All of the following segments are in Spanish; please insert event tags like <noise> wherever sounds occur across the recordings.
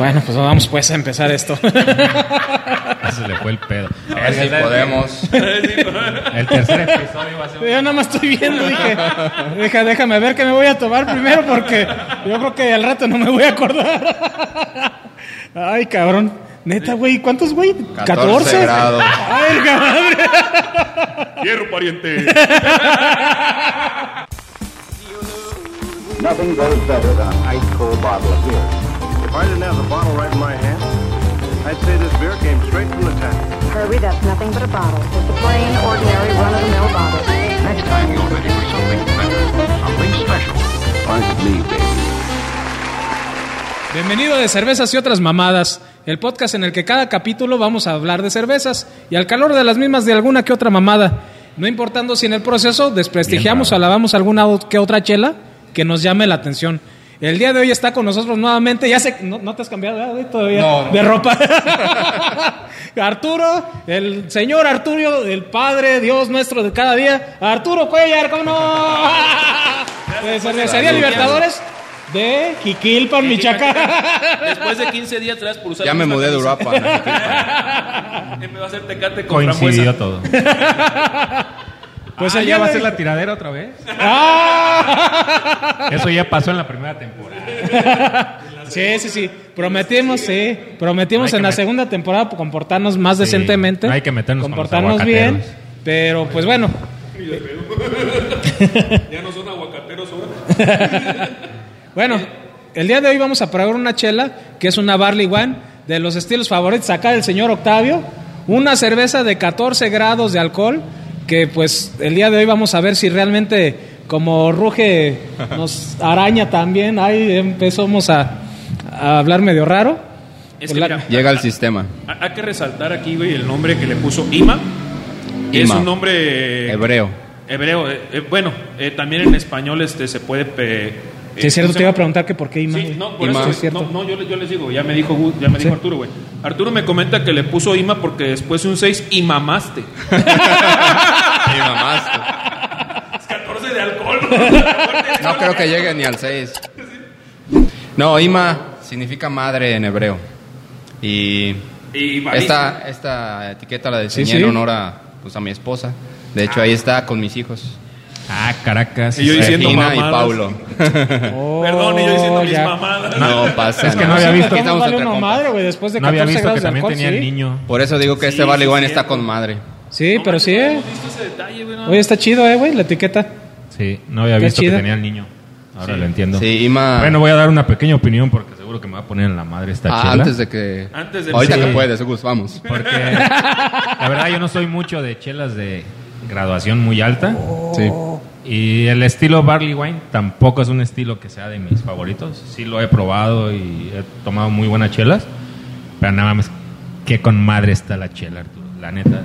Bueno, pues vamos pues a empezar esto. <laughs> Ese le fue el pedo. A ver si podemos. <laughs> El tercer episodio va a ser. Yo nada más estoy viendo, dije, deja, déjame ver qué me voy a tomar primero porque yo creo que al rato no me voy a acordar. <laughs> Ay, cabrón. Neta, güey, ¿cuántos, güey? 14 grados. Ay, madre. Hierro, pariente. Nothing goes better than an ice cold bottle of beer. If I didn't have the bottle right in my hand, I'd say this beer came straight from the tap. Herbie, that's nothing but a bottle. Just a plain, ordinary, run-of-the-mill bottle. Next time you're ready for something better, something special. Me, baby? Bienvenido de Cervezas y otras mamadas, el podcast en el que cada capítulo vamos a hablar de cervezas y al calor de las mismas de alguna que otra mamada, no importando si en el proceso desprestigiamos o alabamos alguna que otra chela que nos llame la atención. El día de hoy está con nosotros nuevamente, ya sé, no, no te has cambiado ¿verdad, güey, todavía No. de ropa. <laughs> Arturo, el señor Arturo, el Padre, Dios nuestro de cada día. Arturo Cuellar, ¿cómo no? <laughs> De Cervecería Libertadores de Jiquilpan, Michoacán. <laughs> Después de 15 días atrás por usar Ya me mudé de Europa. Me va a hacer tecate con Coincidió todo. Pues Ah, día va a ser la tiradera otra vez. ¡Ah! Eso ya pasó en la primera temporada. Sí, sí, sí. Prometimos, sí. Prometimos No en la segunda temporada comportarnos más Sí, decentemente. no hay que meternos con los Comportarnos bien. Pero pues bueno. <laughs> Ya no son aguacateros ahora. <laughs> Bueno, el día de hoy vamos a probar una chela que es una Barley Wine de los estilos favoritos acá del señor Octavio. Una cerveza de 14 grados de alcohol que pues el día de hoy vamos a ver si realmente como ruge nos araña también. Ahí empezamos a, a hablar medio raro. Es que La- mira, Llega al sistema. ha- hay que resaltar aquí, güey, el nombre que le puso Ima. Es Ima. un nombre Hebreo. hebreo. eh, eh, bueno, eh, también en español este se puede. pe- Sí, es eh, cierto, ¿cómo te iba a preguntar que por qué Ima. Sí, no, por Ima. eso es cierto. no, no, yo, le- yo les digo, ya me dijo, ya me dijo Sí. Arturo, güey. Arturo me comenta que le puso Ima porque después de un 6 y <laughs> <laughs> Y mamás. <laughs> Es 14 de alcohol. <laughs> No creo que llegue ni al 6. No, Ima significa madre en hebreo. Y Y esta, esta etiqueta la diseñé Sí, sí. en honor a, pues, a mi esposa. De hecho, ahí está con mis hijos. Ah, Caracas. Y yo diciendo Regina y mamadas. Paulo. Oh, <laughs> Perdón, y yo diciendo mis ya. mamadas. No pasa Es que nada. no había visto- ¿cómo Estamos vale una madre, güey? Después de No había 14 visto que también alcohol, tenía sí. el niño. Por eso digo que este Wine es está con madre. Sí, pero sí, eh. ¿Viste ese detalle, güey? No. Oye, está chido, eh, güey, la etiqueta. Sí, no había Está visto chida. que tenía el niño. Ahora lo entiendo. Sí, Ima. Bueno, voy a dar una pequeña opinión porque seguro que me va a poner en la madre esta Ah, chela. antes de que. Antes de- Ahorita Sí. que puedes, Gus, vamos. Porque la verdad yo no soy mucho de chelas de graduación muy alta. Sí. Y el estilo Barley Wine tampoco es un estilo que sea de mis favoritos. Sí lo he probado y he tomado muy buenas chelas. Pero nada más que con madre está la chela, Arturo. La neta.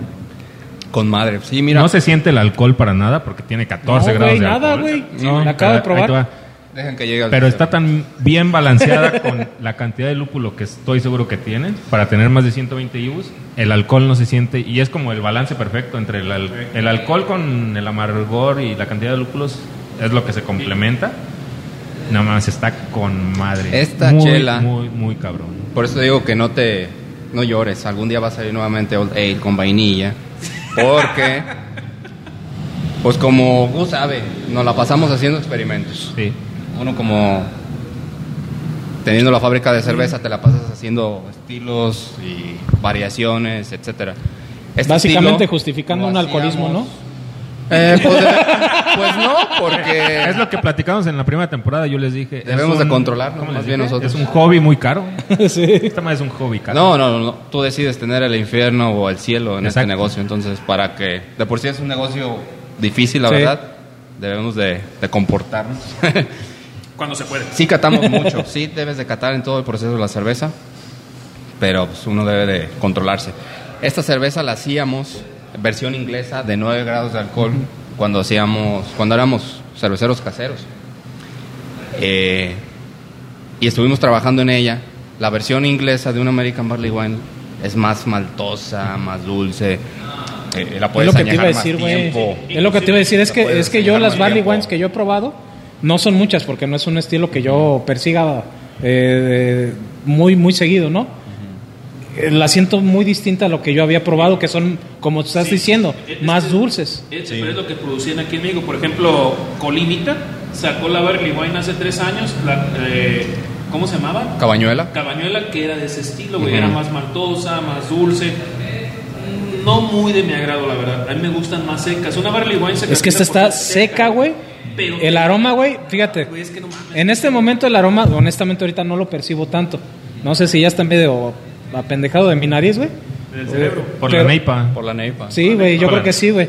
Con madre. Sí, mira. No se siente el alcohol para nada porque tiene 14 No, grados güey, de nada, alcohol. güey. No, La acabo de probar. Dejen que llegue Pero está tan bien balanceada con la cantidad de lúpulo que estoy seguro que tiene para tener más de 120 IBUs. El alcohol no se siente y es como el balance perfecto entre el, al- el alcohol con el amargor y la cantidad de lúpulos es lo que se complementa. Nada más está con madre. Esta muy, chela- Muy, muy cabrón. Por eso digo que no te no llores. Algún día va a salir nuevamente Old Ale con vainilla. Porque, pues como Gus sabe, nos la pasamos haciendo experimentos. Sí. Uno como teniendo la fábrica de cerveza te la pasas haciendo estilos y variaciones, etcétera. Este Básicamente justificando un alcoholismo, ¿no? Eh, pues, pues no, porque <laughs> Es lo que platicamos en la primera temporada. Yo les dije. Debemos de un- controlarnos, ¿cómo más bien nosotros. Es un hobby muy caro. <laughs> sí. Esta madre es un hobby caro. No, no, no, no. Tú decides tener el infierno o el cielo en este negocio. Entonces, para que de por sí es un negocio difícil, la Sí. verdad, debemos de, de comportarnos. <laughs> Cuando se puede. sí catamos mucho. Sí debes de catar en todo el proceso de la cerveza, pero pues, uno debe de controlarse. Esta cerveza la hacíamos versión inglesa de 9 grados de alcohol cuando hacíamos, cuando éramos cerveceros caseros. Eh, y estuvimos trabajando en ella. La versión inglesa de un American Barley Wine es más maltosa, más dulce. eh, la Es puedes lo que te iba a decir, güey. tiempo. Es lo que te iba a decir. Es que, es yo las Barley tiempo. Wines que yo he probado no son muchas porque no es un estilo que yo persiga eh, muy, muy seguido, ¿no? Eh, La siento muy distinta a lo que yo había probado, que son, como tú estás Sí. diciendo, Es- más es- dulces. Es, pero es lo que producían aquí en México. Por ejemplo, Colimita sacó la Barley Wine hace tres años. La, eh, ¿Cómo se llamaba? Cabañuela. Cabañuela, que era de ese estilo, güey. Era más maltosa, más dulce. No muy de mi agrado, la verdad. A mí me gustan más secas. Una Barley Wine se Es que esta está seca, güey. Pero El aroma, güey, fíjate. Güey, es que no mames. En este momento el aroma, honestamente ahorita no lo percibo tanto. No sé si ya está medio apendejado de mi nariz, güey. Del cerebro. Por Pero- la neipa. Por la neipa. Sí, güey, yo creo que sí, güey.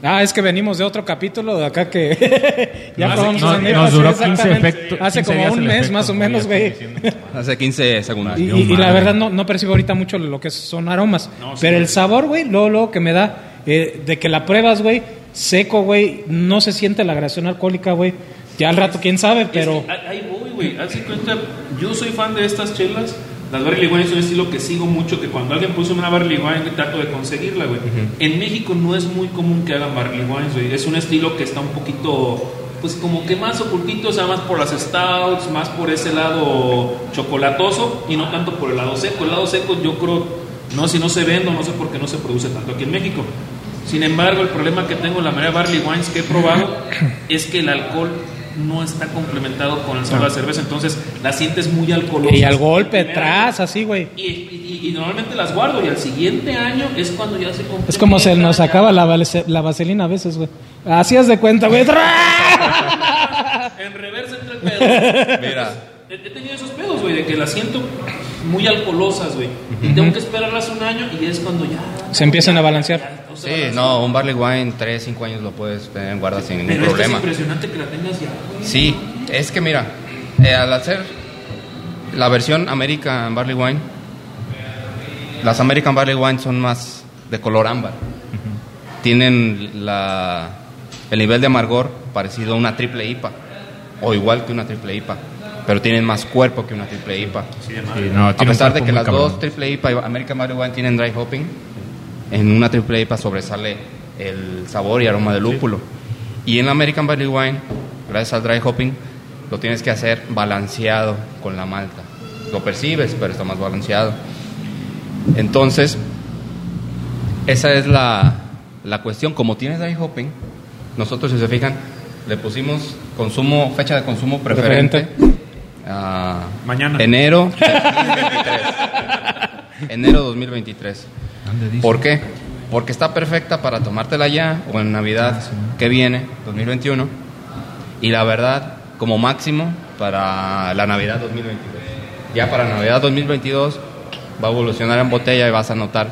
Ah, es que venimos de otro capítulo de acá que <laughs> ya probamos nos- esa neipa, nos duró exactamente. 15 efecto- Hace 15 como un mes efecto, más o menos, güey. <laughs> Hace 15 segundos. Y, Yo, y- y la verdad no, no percibo ahorita mucho lo que son aromas. No, sí, pero el sabor, güey, luego, luego que me da, eh, de que la pruebas, güey, seco, güey, no se siente la gradación alcohólica, güey. Ya al rato, quién sabe, Es pero... que ahí- ahí voy, güey. Haz cuenta, yo soy fan de estas chelas. Las Barley Wine es un estilo que sigo mucho, que cuando alguien puso una Barley Wine trato de conseguirla, güey. En México no es muy común que hagan Barley Wines, güey. Es un estilo que está un poquito, pues como que más ocultito, o sea, más por las stouts, más por ese lado chocolatoso y no tanto por el lado seco. El lado seco yo creo, no si no se vende o no sé por qué no se produce tanto aquí en México. Sin embargo, el problema que tengo en la mayoría de Barley Wines que he probado <clears throat> es que el alcohol no está complementado con el sabor de la cerveza, entonces la sientes muy alcoholosa. Y al golpe, atrás, así, güey. Y, y- y normalmente las guardo y al siguiente año es cuando ya se Es como se nos acaba la, vale- la vaselina a veces, güey. Así haz de cuenta, güey. <laughs> En reversa entre el pedo. Mira. He, he tenido esos pedos, güey, de que las siento muy alcoholosas, güey. Y tengo que esperarlas un año y es cuando ya... Se empiezan a balancear. Sí, no, un barley wine 3, 5 años lo puedes tener en guarda sin ningún Pero es problema. impresionante que la tengas ya. Sí, es que mira, eh, al hacer la versión American Barley Wine, las American Barley Wine son más de color ámbar. Tienen la, el nivel de amargor parecido a una triple IPA, o igual que una triple IPA, pero tienen más cuerpo que una triple IPA. Sí, no, A pesar de que las cabrón. dos triple IPA y American Barley Wine tienen dry hopping, en una triple IPA sobresale el sabor y aroma del lúpulo. Y en la American Barley Wine, gracias al dry hopping, lo tienes que hacer balanceado con la malta. Lo percibes, pero está más balanceado. Entonces, esa es la, la cuestión. Como tiene dry hopping, nosotros, si se fijan, le pusimos consumo, fecha de consumo preferente. a Mañana. Enero <laughs> 2023. enero 2023. ¿Por qué? Porque está perfecta para tomártela ya o en Navidad que viene, 2021. Y la verdad, como máximo para la Navidad 2022. Ya para Navidad 2022 va a evolucionar en botella y vas a notar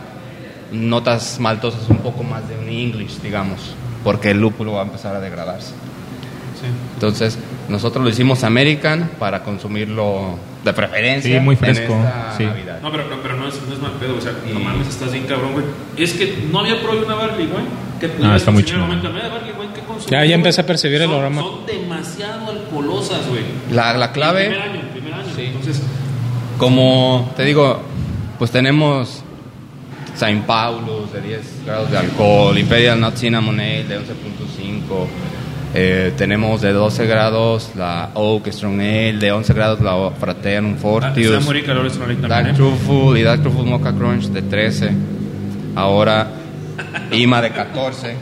notas maltosas un poco más de un English, digamos, porque el lúpulo va a empezar a degradarse. Entonces, nosotros lo hicimos American para consumirlo de preferencia. Sí, muy en fresco, esta sí. Navidad. No, pero, pero, pero no, es, no es mal pedo, o sea, no Y- mames, estás bien cabrón, güey. Es que no había probado una Barley Wine. Que No, está muy chido. momento, "Mira, Barley que consumí, Ya, ya güey, empecé a percibir el son- aroma. Son demasiado alcoholosas, güey. La, la clave... El primer año, el primer año. Sí. Entonces, Como te digo, pues tenemos Saint Paulus de 10 grados de alcohol, Imperial Not Cinnamon Ale de 11.5, eh, tenemos de 12 grados la Oak Strong Ale, de 11 grados la Fraternum ah, Fortius, va a morir calor es una ley Dark. ¿eh? Truffle y Dark Truffle Mocha Crunch de 13, ahora IMA de 14.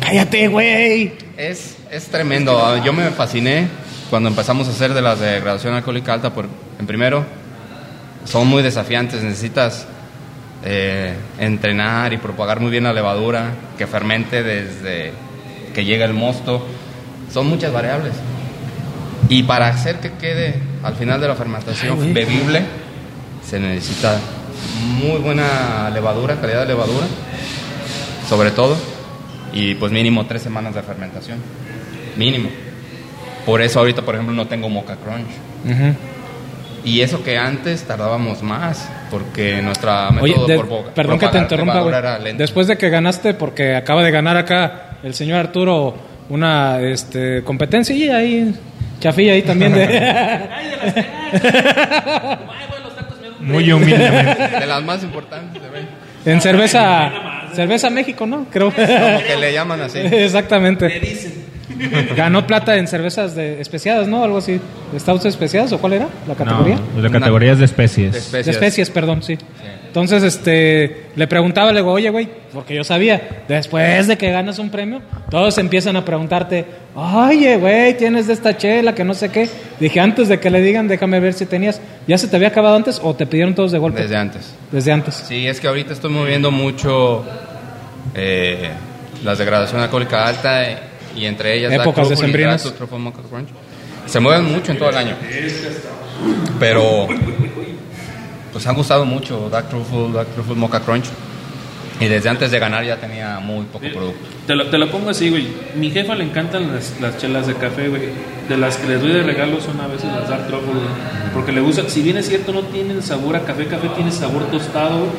Cállate, güey. Es, es tremendo. Ah, Yo me fasciné cuando empezamos a hacer de las de graduación alcohólica alta. Por, en primero, son muy desafiantes. Necesitas eh, entrenar y propagar muy bien la levadura, que fermente desde que llega el mosto. Son muchas variables. Y para hacer que quede al final de la fermentación bebible, se necesita muy buena levadura, calidad de levadura, sobre todo, y pues mínimo tres semanas de fermentación. Mínimo. Por eso ahorita, por ejemplo, no tengo Mocha Crunch. Y eso que antes tardábamos más, porque nuestra Oye, método de- por bo- perdón que te interrumpa, güey. Después de que ganaste, porque acaba de ganar acá el señor Arturo una este, competencia y ahí, chafilla ahí también de... Ay, las <laughs> Muy humildemente. de las más importantes, en cerveza, cerveza México, ¿no? Creo. como que le llaman así. Me <laughs> Exactamente. dicen. <laughs> Ganó plata en cervezas de especiadas, ¿no? Algo así. ¿Stouts especiadas o cuál era la categoría? No, la categoría es de especies. De especies. De especies, perdón, sí. Entonces, este, le preguntaba, le digo, oye, güey, porque yo sabía, después de que ganas un premio, todos empiezan a preguntarte, oye, güey, tienes de esta chela, que no sé qué. Dije, antes de que le digan, déjame ver si tenías, ¿ya se te había acabado antes o te pidieron todos de golpe? Desde antes. Desde antes. Sí, es que ahorita estoy moviendo mucho eh, las de graduación alcohólica alta eh, y entre ellas Épocas Mocha Crunch. Se mueven mucho en todo el año. Pero pues han gustado mucho Dark Truffle, Dark Truffle Mocha Crunch. Y desde antes de ganar ya tenía muy poco producto. Te lo, te lo pongo así, güey. Mi jefa le encantan las, las chelas de café, güey. De las que les doy de regalo son a veces las Dark Truffle, güey. Porque le gusta, si bien es cierto, no tienen sabor a café, café tiene sabor tostado, güey,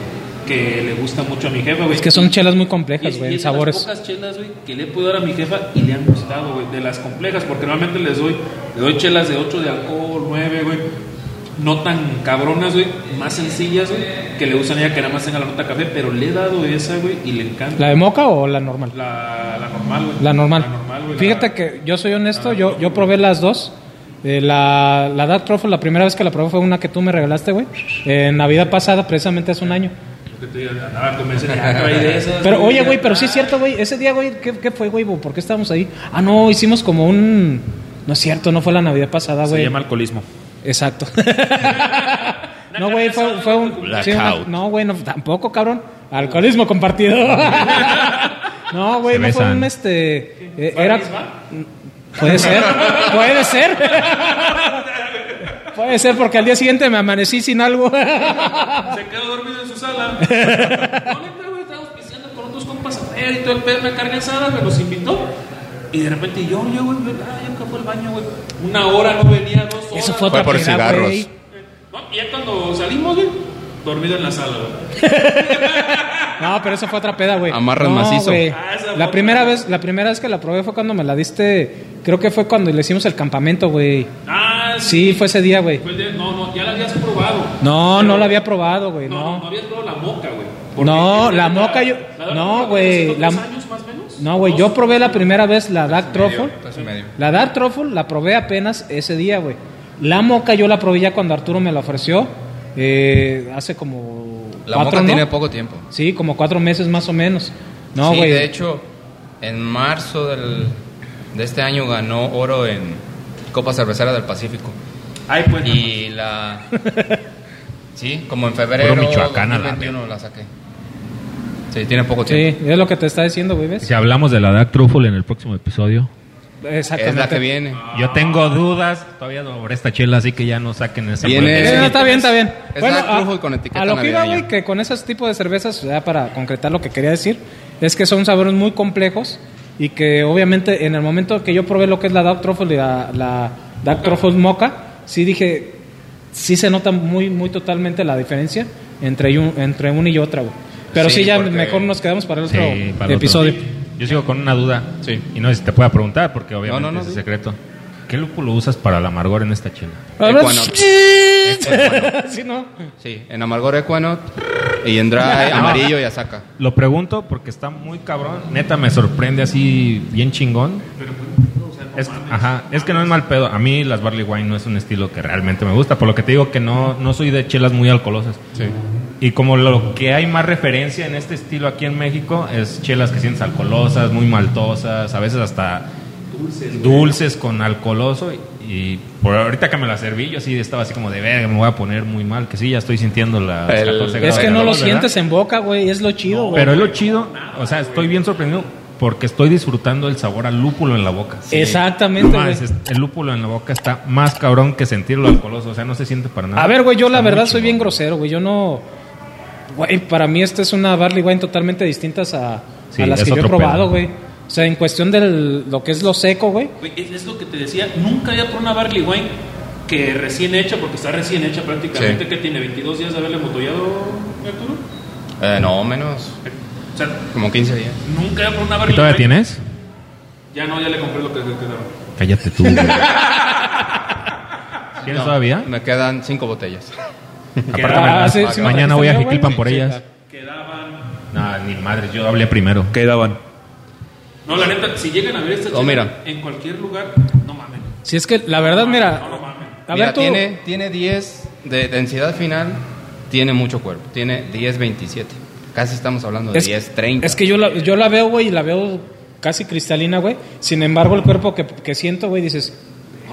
que le gusta mucho a mi jefa, güey. Es que son chelas muy complejas, güey, sabores. pocas chelas, güey, que le he podido dar a mi jefa y le han gustado, güey. De las complejas, porque normalmente les doy, le doy chelas de 8 de alcohol, 9, güey. No tan cabronas, güey. Más sencillas, güey. Que le gustan a ella que nada más tenga la nota café. Pero le he dado esa, güey, y le encanta. ¿La de moca o la normal? La, la normal, güey. La normal. La normal, güey. Fíjate la- que yo soy honesto, yo, yo probé las dos. Eh, la, la Dark Truffle, la primera vez que la probé fue una que tú me regalaste, güey. En Navidad pasada, precisamente hace un año. Que te digan, convencen, trae de esas, <laughs> Pero oye, güey, pero sí es cierto, güey. Ese día, güey, ¿qué, qué fue, güey? ¿Por qué estábamos ahí? Ah, no, hicimos como un... No es cierto, no fue la Navidad pasada, Se güey. llama alcoholismo. Exacto. <laughs> <laughs> no, güey, fue, fue un... sí, una- no, güey, no, tampoco, cabrón. Alcoholismo compartido. no, güey, Se no fue un este... eh, era... Puede ser, puede ser. Puede ser porque al día siguiente me amanecí sin algo. Se quedó dormido en su sala. <laughs> no, neta, güey, estábamos pisteando con otros compas afuera y todo el pedo, una carne asada, me los invitó. Y de repente yo, yo, güey, ah, yo fue al baño, güey. Una hora no venía, dos horas. Eso fue Fue otra por peda, cigarros. güey. No, y ya cuando salimos, güey, dormido en la sala, güey. <laughs> No, pero eso fue otra peda, güey. Amarras no, macizo. güey. Ah, La primera vez, la primera vez que la probé fue cuando me la diste, creo que fue cuando le hicimos el campamento, güey. Ah, Sí, fue ese día, güey. No, no, ya la habías probado. No, Pero- no la había probado, güey, No, no, no no. habías probado la moca, güey. No, la moca yo- la- la- no, güey, la- años más o menos. No, güey, yo probé la primera vez la Dark Truffle. La Dark Truffle la probé apenas ese día, güey. La moca yo la probé ya cuando Arturo me la ofreció. eh, hace como. La cuatro, moca ¿no? tiene poco tiempo. Sí, como cuatro meses más o menos. No, sí, güey. de hecho, en marzo del, de este año ganó oro en Copa Cervecera del Pacífico. Ay, pues. Y la... <laughs> Sí, como en febrero Puro Michoacán a la 2021 la saqué. Sí, tiene poco tiempo. Sí, es lo que te está diciendo, güey, ¿ves? Si hablamos de la Dark Truffle en el próximo episodio. Exactamente. Es la que viene. Yo tengo dudas todavía sobre esta chela, así que ya no saquen esa Viene- muerte. Sí, no, está bien, está bien. Es Bueno, Dark a, Truffle con etiqueta a lo que iba, güey, que con ese tipo de cervezas, ya para concretar lo que quería decir, es que son sabores muy complejos y que obviamente en el momento que yo probé lo que es la Dark Truffle y la, la Dark Truffle Mocha, sí dije, sí se nota muy, muy totalmente la diferencia entre, un, entre una y otra, güey. Pero sí, Sí, ya porque- mejor nos quedamos para el otro Sí, para el otro. episodio. Yo sigo con una duda. Sí. Y no sé si te pueda preguntar, porque obviamente No, no, no, es secreto. ¿Qué lúpulo usas para el amargor en esta chela? Equinox. <laughs> Sí, ¿no? Sí, en amargor Equanot y en dry <laughs> amarillo y Asaka. Lo pregunto porque está muy cabrón. Neta, me sorprende así bien chingón. Es, ajá, es que no es mal pedo. A mí las barley wine no es un estilo que realmente me gusta. Por lo que te digo que no, no soy de chelas muy alcoholosas. Sí. Y como lo que hay más referencia en este estilo aquí en México es chelas que sientes alcoholosas, muy maltosas, a veces hasta dulces, con alcoholoso. Y, y por ahorita que me la serví, yo sí estaba así como de verga, me voy a poner muy mal. Que sí, ya estoy sintiendo las El- 14 Es que no lo sientes en boca, güey, es lo chido, güey. Pero es lo chido, o sea, estoy bien sorprendido porque estoy disfrutando el sabor al lúpulo en la boca. Exactamente, güey. el lúpulo en la boca está más cabrón que sentirlo alcoholoso, o sea, no se siente para nada. A ver, güey, yo la Está verdad soy bien grosero, güey. Yo no. Güey, para mí esta es una barley wine totalmente distintas a, Sí, a las es que yo he probado, pedo. güey. O sea, en cuestión de lo que es lo seco, güey. Es, lo que te decía, nunca había probado una barley wine que recién hecha, porque está recién hecha prácticamente, Sí. que tiene 22 días de haberle embotollado, Arturo. Eh, no, menos. O sea, Como 15 días. nunca había probado una ¿Y barley todavía wine. tienes? Ya no, ya le compré lo que quedaba. Cállate tú. güey. <laughs> ¿Tienes No, todavía? Me quedan 5 botellas. Apártame Ah, sí, sí Mañana voy a Jiquilpan por Sí, ellas. Quedaban No, ni madres, yo hablé primero. ¿Qué daban? No, la neta, si llegan a ver esta Oh, mira. en cualquier lugar, no mames. Si es que la verdad, mira, No, no mames. a Mira, ver tú. tiene, tiene 10 de densidad final, tiene mucho cuerpo, tiene 10.27. Casi estamos hablando de Es, 10.30. es que yo la, yo la veo, güey, y la veo casi cristalina, güey. Sin embargo, el cuerpo que, que siento, güey, dices,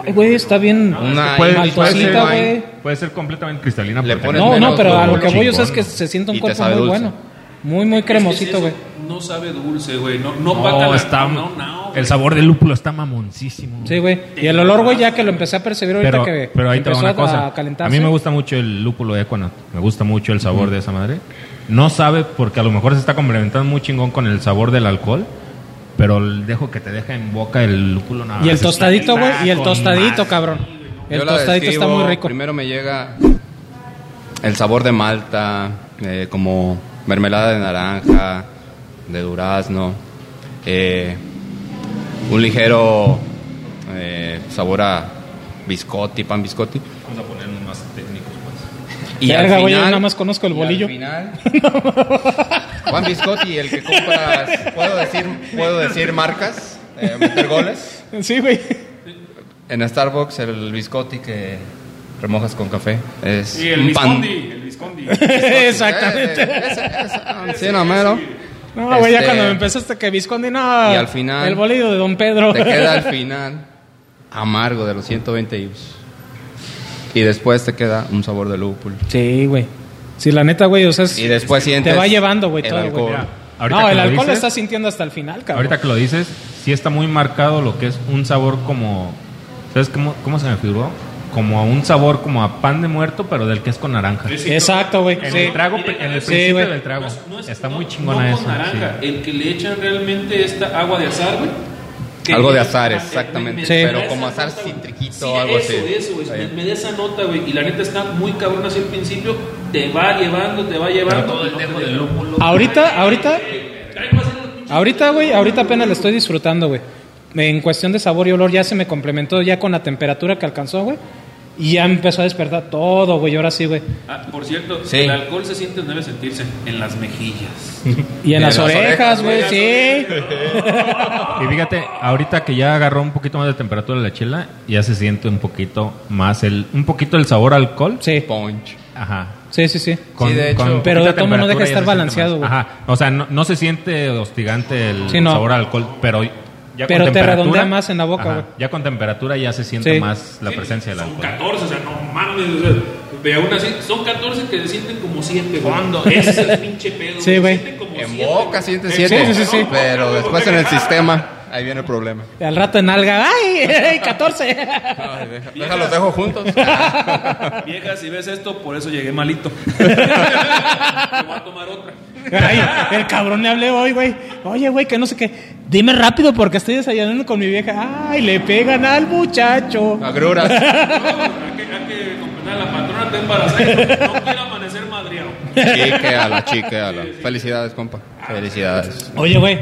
ay, güey, está bien Una puede, Imagen puede ser, maltosita, güey. puede ser completamente cristalina. Le porque pones No, no, menos pero a lo que voy, o sea, es que se siente un Y te cuerpo sabe muy dulce. bueno. Muy, muy cremosito, güey. es No sabe dulce, güey. No, no, No, está, no, no, el sabor del lúpulo está mamoncísimo. Sí, güey. Y el olor, güey, ya que lo empecé a percibir ahorita Pero, que pero ahí te va empezó una a- cosa. a A, calentarse. mí me gusta mucho el lúpulo Equinox. Me gusta mucho el sabor de esa madre. No sabe porque a lo mejor se está complementando muy chingón con el sabor del alcohol. Pero el dejo que te deja en boca el lúpulo nada Y el tostadito, güey, y el tostadito, más. cabrón. El Yo la tostadito está muy rico. Primero me llega el sabor de malta, eh, como mermelada de naranja, de durazno, eh, un ligero eh, sabor a biscotti, pan biscotti. Vamos a ponernos más técnicos, pues. Y al güey, yo final, nada más conozco el y al bolillo. final, <laughs> Juan Biscotti, el que compras, puedo decir, puedo decir marcas, eh, meter goles. Sí, güey. En Starbucks el biscotti que remojas con café es Y el un pan. Viscondi, el Viscondi. <laughs> Exactamente. Eh, ese- sí, no, mero. No, güey, ya Este, cuando me empezaste que Visconde, no. Y al final- El bolillo de Don Pedro. Te queda al <laughs> final amargo de los 120 IBUs. Y después te queda un sabor de lúpulo. Sí, güey. Sí, la neta, güey, o sea, es- Y después te va llevando, güey, el todo, alcohol. güey. No, el lo alcohol lo estás sintiendo hasta el final, cabrón. Ahorita que lo dices, sí está muy marcado lo que es un sabor como. ¿Sabes cómo, cómo se me figuró? Como a un sabor como a pan de muerto, pero del que es con naranja. Exacto, güey. En Sí. el trago, en el Sí, principio del trago. No es- está no- muy chingona no eso. naranja, sí. el que le echan realmente esta agua de azar, güey. que Algo de azar, exactamente. me- me- Sí. me Pero como azar nota, citriquito algo eso, así. Eso, güey. Me, da esa nota, güey. Y la neta está muy cabrón así al principio. Te va llevando, te va llevando. todo el dejo del lúpulo. Ahorita, ahorita, ahorita, güey, ahorita apenas lo estoy disfrutando, güey. En cuestión de sabor y olor ya se me complementó ya con la temperatura que alcanzó, güey. Y ya empezó a despertar todo, güey. Ahora sí, güey. Ah, por cierto, Sí. el alcohol se siente, debe sentirse en las mejillas. Y en las las orejas, güey, sí. Y fíjate, ahorita que ya agarró un poquito más de temperatura la chela, ya se siente un poquito más el, un poquito el sabor alcohol. Sí, Punch. Ajá. sí, sí, sí. Sí, de hecho. poquita Pero de todo no deja estar balanceado, güey. Ajá. O sea, no, no se siente hostigante el Sí, no. sabor a alcohol, pero ya Pero con te redondea más en la boca, Ajá. güey. Ya con temperatura ya se siente Sí. más la Sí, presencia del Son alcohol. 14, o sea, no mames. O sea, ve aún así, son 14 que se sienten como 7, güey. Ese es el pinche pedo. Sí, güey. Se sienten como En siete, boca Sí, 7, sí, sí, sí. pero después en el sistema, ahí viene el problema. Al rato en alga, ¡ay! <laughs> ¡ay, 14! Ay, deja- déjalos dejo juntos. <laughs> Vieja, si ves esto, por eso llegué malito. <laughs> Te voy a tomar otra. Ay, el cabrón le hablé hoy, güey. Oye, güey, que no sé qué. Dime rápido porque estoy desayunando con mi vieja. Ay, le pegan al muchacho. Agruras. No, hay que, hay que comprender, la patrona está embarazada y no, no quiere amanecer madriado. Chiqueala, chiqueala. Felicidades, compa. Felicidades. Oye, güey.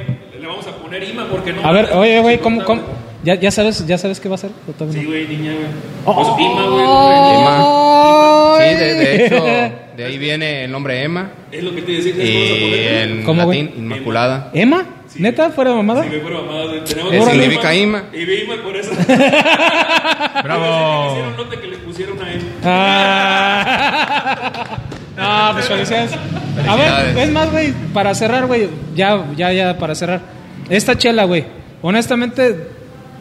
Poner IMA porque no. A ver, oye, güey, ¿cómo, cómo? ¿Ya, ya sabes, ¿Ya sabes qué va a todavía Sí, güey, niña, güey. Pues IMA, güey. Emma. Sí, de, de hecho, de ahí viene el nombre Emma. Es lo que te decía. Y en ¿Cómo, güey? latín, Inmaculada. ¿Emma? ¿Neta? ¿Fuera de mamada? Sí, güey, pero mamá, güey, tenemos ¿Qué significa Ima? Y vi IMA por eso. <laughs> ¡Bravo! Hicieron nota que le pusieron a él. Ah. <laughs> No, pues felicidades. A ver, Felicidades. es más, güey, para cerrar, güey, ya, ya, ya, para cerrar. Esta chela, güey, honestamente,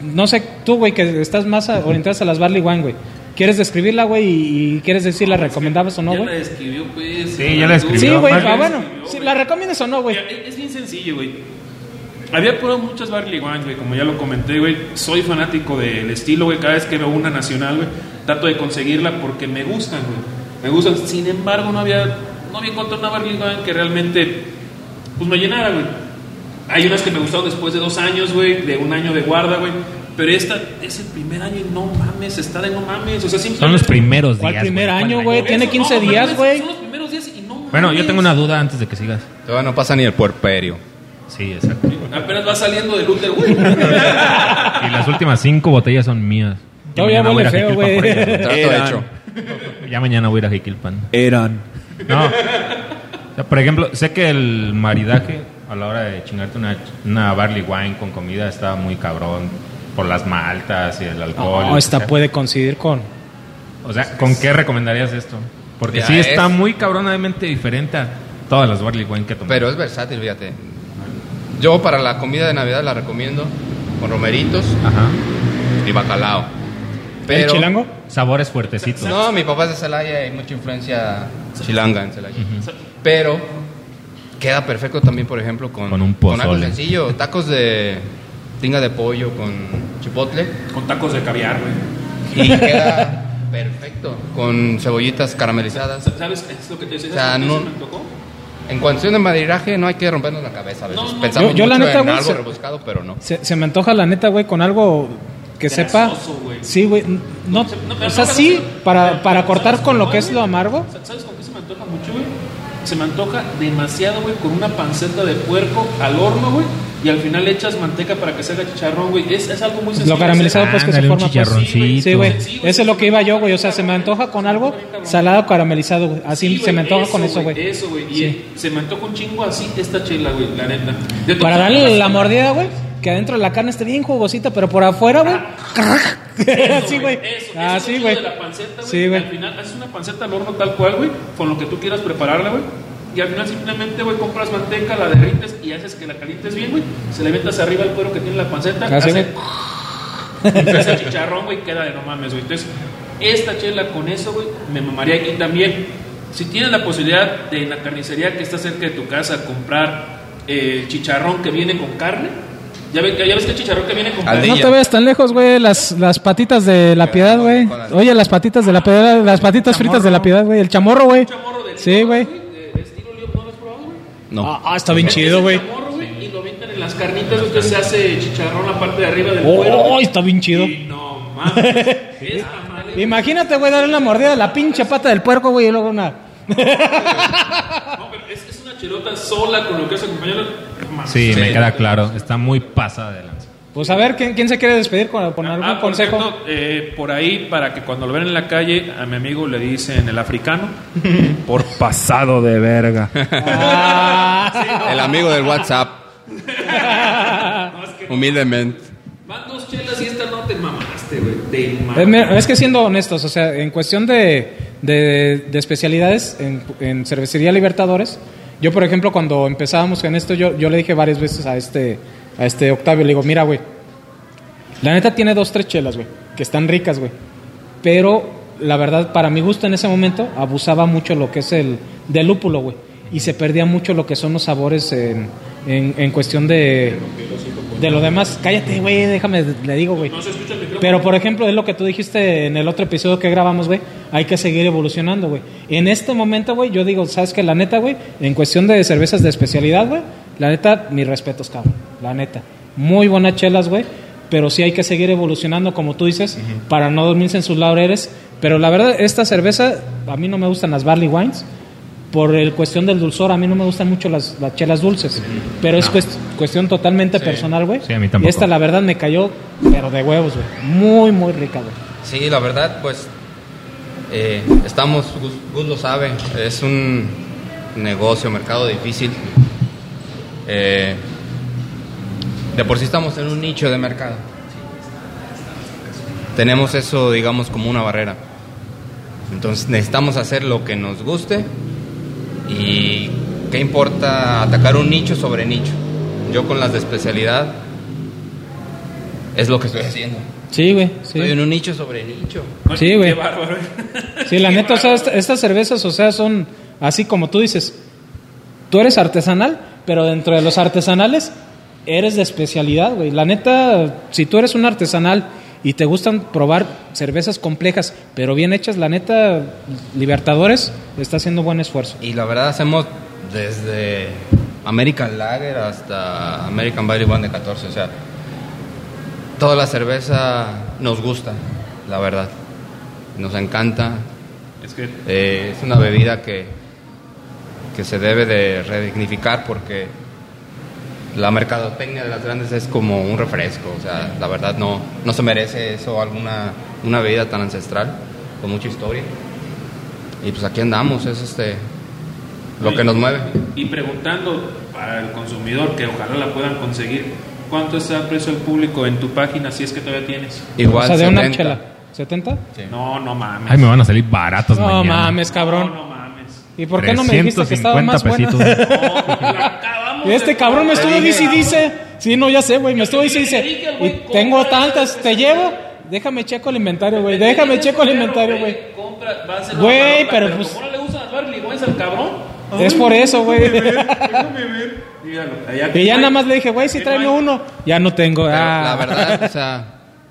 no sé, tú, güey, que estás más a- orientado a las Barley Wine, güey. ¿Quieres describirla, güey, y, y quieres decir la recomendabas o no, Ya la güey? escribió, pues. Sí, ya la escribió. Sí, güey, ah, bueno, si la recomiendas o no, güey. Mira, es bien sencillo, güey. Había probado muchas Barley Wine, güey, como ya lo comenté, güey. Soy fanático del estilo, güey. Cada vez que veo una nacional, güey, trato de conseguirla porque me gustan, güey. Me gustan. Sin embargo, no había, no había encontrado una Barley Wine que realmente, pues me llenara, güey. Hay unas que me gustaron después de dos años, güey, de un año de guarda, güey. Pero esta es el primer año y no mames, está de no mames. O sea, simplemente. Son los primeros ¿Cuál días. primer güey. año, ¿Cuál güey? Tiene Eso, 15 no, pero días, güey. Son los primeros días y no mames. Bueno, yo tengo una duda antes de que sigas. Todavía no pasa ni el puerperio. Sí, exacto. Apenas va saliendo del útero, güey. <laughs> Y las últimas cinco botellas son mías. Ya Todavía mañana voy a huele ir a feo, güey. hecho. Ya mañana voy a ir a Jiquilpan. Eran. No. O sea, por ejemplo, sé que el maridaje a la hora de chingarte una, una barley wine con comida está muy cabrón por las maltas y el alcohol. No, esta puede coincidir con. O sea, ¿con qué recomendarías esto? Porque Ya sí está es- muy cabronamente diferente a todas las barley wine que tomé. Pero es versátil, fíjate. Yo para la comida de Navidad la recomiendo con romeritos Ajá. y bacalao. ¿El Pero, chilango? Sabores fuertecitos. No, mi papá es de Celaya y mucha influencia chilanga en Celaya. Pero queda perfecto también, por ejemplo, con, Con un con algo pozole. sencillo. Tacos de tinga de pollo con chipotle. Con tacos de caviar, güey. Y queda perfecto. Con cebollitas caramelizadas. ¿Sabes? Es lo que te decía. O sea, ¿sabes no- se me antojó? En cuestión de maderaje no hay que rompernos la cabeza a veces. No, no. Pensamos Yo- yo la mucho neta, en güey, algo se- rebuscado, pero no. Se, se me antoja la neta, güey, con algo que sepa. Grasoso, güey. Sí, güey. No, no, o sea, no, sí, pero- para, pero- para cortar ¿sabes con lo que es lo amargo. ¿Sabes con qué se me antoja mucho, güey? Se me antoja demasiado, güey, con una panceta de puerco al horno, güey. Y al final le echas manteca para que se haga chicharrón, güey. Es, es algo muy sencillo. Lo caramelizado, Ah, pues que se forma. pues. chicharroncito. Sí, güey. Sí. Eso es lo que iba yo, güey. O sea, se me antoja con algo salado caramelizado, güey. Así Sí, se me antoja con eso, güey. Eso, güey. Y Sí. se me antoja un chingo así esta chela, güey, la neta. Para darle la mordida, güey. Que adentro de la carne esté bien jugosita, pero por afuera, güey. Así, <laughs> güey. Eso, Ah, güey. de la panceta, güey. Sí, güey. Al final haces una panceta al horno tal cual, güey, con lo que tú quieras prepararla, güey. Y al final simplemente, güey, compras manteca, la derrites y haces que la calientes bien, güey. Se le metas arriba el cuero que tiene la panceta. Así, hace, güey. hace chicharrón, güey, queda de no mames, güey. Entonces, esta chela con eso, güey, me mamaría. Y también, si tienes la posibilidad de en la carnicería que está cerca de tu casa comprar eh, chicharrón que viene con carne, ya ves, ya ves que el chicharrón que viene con. No te veas tan lejos, güey. Las, las patitas de la piedad, güey. Oye, las patitas de la piedad, las patitas fritas de la piedad, güey. El chamorro, güey. Sí, güey. ¿no lo has probado, güey? No. Ah, está bien chido, el güey. chamorro, güey, Y lo meten en las carnitas, güey, entonces se hace chicharrón la parte de arriba del cuero. Oh, güey. está bien chido. Y no mames. <laughs> Imagínate, güey, darle una mordida a la pinche pata del puerco, güey, y luego una. <laughs> No, pero es, es una chelota sola con lo que hace acompañarla. No mames. Sí, me Sí. queda claro. Está muy pasada de lanza. Pues a ver, ¿quién, quién se quiere despedir con, con algún Ah, por consejo? cierto, eh, por ahí, para que cuando lo ven en la calle, a mi amigo le dicen el africano. <laughs> por pasado de verga. Ah, <laughs> El amigo del WhatsApp. <laughs> Humildemente. Van dos chelas y esta no te mamaste, güey. Te es, mamaste. es que siendo honestos, o sea, en cuestión de, de, de especialidades en, en cervecería Libertadores, yo, por ejemplo, cuando empezábamos en esto, yo, yo le dije varias veces a este, a este Octavio, le digo, mira, güey, la neta tiene dos, tres chelas, güey, que están ricas, güey. Pero la verdad, para mi gusto en ese momento, abusaba mucho lo que es el del lúpulo, güey. Y se perdía mucho lo que son los sabores en, en, cuestión de, de lo demás. Cállate, güey, déjame, le digo, güey. No. Pero por ejemplo, es lo que tú dijiste en el otro episodio que grabamos, güey. Hay que seguir evolucionando, güey. En este momento, güey, yo digo, ¿sabes qué? La neta, güey, en cuestión de cervezas de especialidad, güey, la neta, mis respetos, cabrón. La neta. Muy buenas chelas, güey. Pero sí hay que seguir evolucionando, como tú dices, para no dormirse en sus laureles. Pero la verdad, esta cerveza, a mí no me gustan las barley wines. Por el cuestión del dulzor, a mí no me gustan mucho las, las chelas dulces. Pero es cuest- cuestión totalmente personal, güey. Sí, a mí y tampoco. esta, la verdad, me cayó, pero de huevos, güey. Muy, muy rica, güey. Sí, la verdad, pues eh, estamos, Gus, Gus lo sabe, es un negocio, mercado difícil. Eh, de por sí estamos en un nicho de mercado. Tenemos eso, digamos, como una barrera. Entonces necesitamos hacer lo que nos guste y qué importa atacar un nicho sobre nicho. Yo con las de especialidad es lo que estoy haciendo. Sí, güey. Sí. Estoy en un nicho sobre nicho. Sí, güey. Qué bárbaro. Sí, la Qué neta, o sea, estas cervezas, o sea, son así como tú dices. Tú eres artesanal, pero dentro de los artesanales eres de especialidad, güey. La neta, si tú eres un artesanal y te gustan probar cervezas complejas, pero bien hechas, la neta, Libertadores está haciendo buen esfuerzo. Y la verdad hacemos desde American Lager hasta American Barley Wine de 14. O sea, toda la cerveza nos gusta, la verdad. Nos encanta. Es que Eh, es una bebida que, que se debe de redignificar porque la mercadotecnia de las grandes es como un refresco. O sea, la verdad no, no se merece eso, alguna una bebida tan ancestral, con mucha historia. Y pues aquí andamos, es este lo que nos mueve. Y preguntando para el consumidor, que ojalá la puedan conseguir, ¿cuánto está el precio del público en tu página si es que todavía tienes? Igual o sea, de una 70. chela. ¿70? No, no mames. Ay, me van a salir baratos No mañana. mames, cabrón. No, no mames. ¿Y por qué no me dijiste que estaba más 350 buena? pesitos. <laughs> No, la Este cabrón me estuvo dice y dice. Sí, no, ya sé, güey. Me estuvo dice y dice. Y tengo tantas. esa ¿Te llevo? Déjame checo el inventario, güey. Déjame checo el inventario, güey. Güey, pero pues- ¿Cómo no le gustan las Wines al cabrón? Es por eso, güey. Déjame ver. Dígalo. Allá Y ya nada más le dije, güey, si tráeme uno. Ya no tengo. Ah. la verdad, o sea,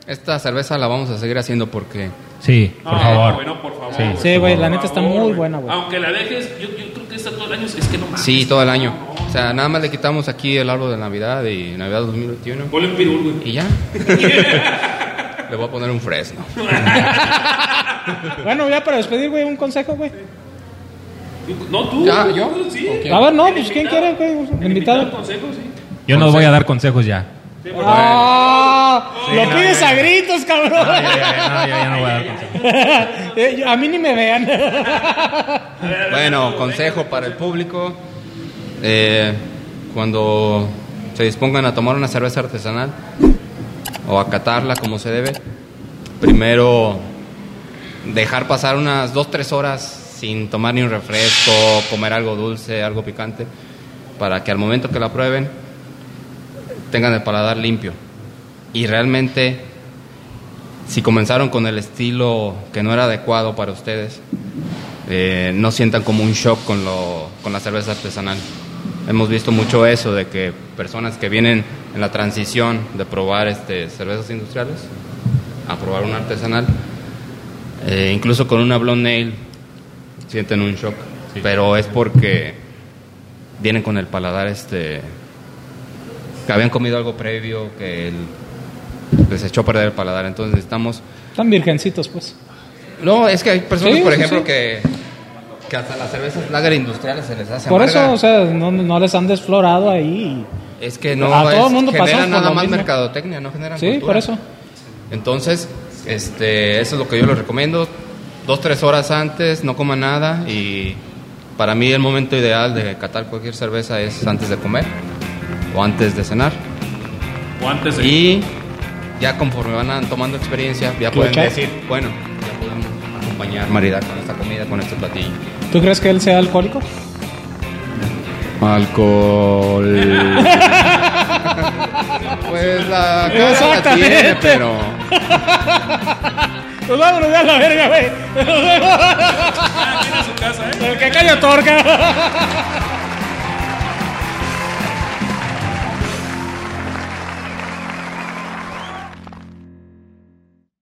esta cerveza la vamos a seguir haciendo porque Sí, por No, favor. güey, no, por favor. Sí. Sí, güey, la neta está favor, muy buena, güey. Aunque la dejes, yo, yo creo que esta todo el año es que no mames. sí, todo el año. O sea, nada más le quitamos aquí el árbol de Navidad y Navidad 2021 Ponle un pirul, güey. y ya. le voy a poner un fresno. Bueno, ya para despedir, güey, un consejo, güey. No, tú. Ya, tú, ¿yo? Sí. A ver, no, pues ¿quién quiere, güey? Invitado. sí. Yo no voy a dar consejos ya. Ah, lo no, pides ya, a gritos, cabrón. No, ya, ya, ya, no, ya, ya no voy a dar consejos. <laughs> Yo- a mí ni me vean. Bueno, consejo para el público. Eh, cuando se dispongan a tomar una cerveza artesanal o a catarla como se debe, primero dejar pasar unas 2-3 horas sin tomar ni un refresco, comer algo dulce, algo picante, para que al momento que la prueben tengan el paladar limpio. Y realmente, si comenzaron con el estilo que no era adecuado para ustedes, eh, no sientan como un shock con, lo, con la cerveza artesanal. Hemos visto mucho eso de que personas que vienen en la transición de probar este, cervezas industriales a probar una artesanal, eh, incluso con una blonde nail sienten un shock, pero es porque vienen con el paladar este que habían comido algo previo que el- les echó a perder el paladar, entonces necesitamos Están virgencitos, pues. no, es que hay personas, Sí, por ejemplo, sí. que, que hasta las cervezas lager industriales se les hace Por amarga. eso, o sea, no, no les han desflorado ahí. es que no a todo es- el mundo generan nada más mismo. mercadotecnia, no generan Sí, cultura. por eso. Entonces, este, eso es lo que yo les recomiendo. Dos, tres horas antes, no coman nada y para mí el momento ideal de catar cualquier cerveza es antes de comer o antes de cenar. O antes de. Y ya conforme van tomando experiencia, ya pueden echar? decir, bueno, ya podemos acompañar, maridar con esta comida, con este platillo. ¿Tú crees que él sea alcohólico? Alcohol. <laughs> pues la cara la Exactamente. tiene, pero Pues vámonos ya a la verga, güey. Cada quien a su casa, ¿eh? El que calla otorga.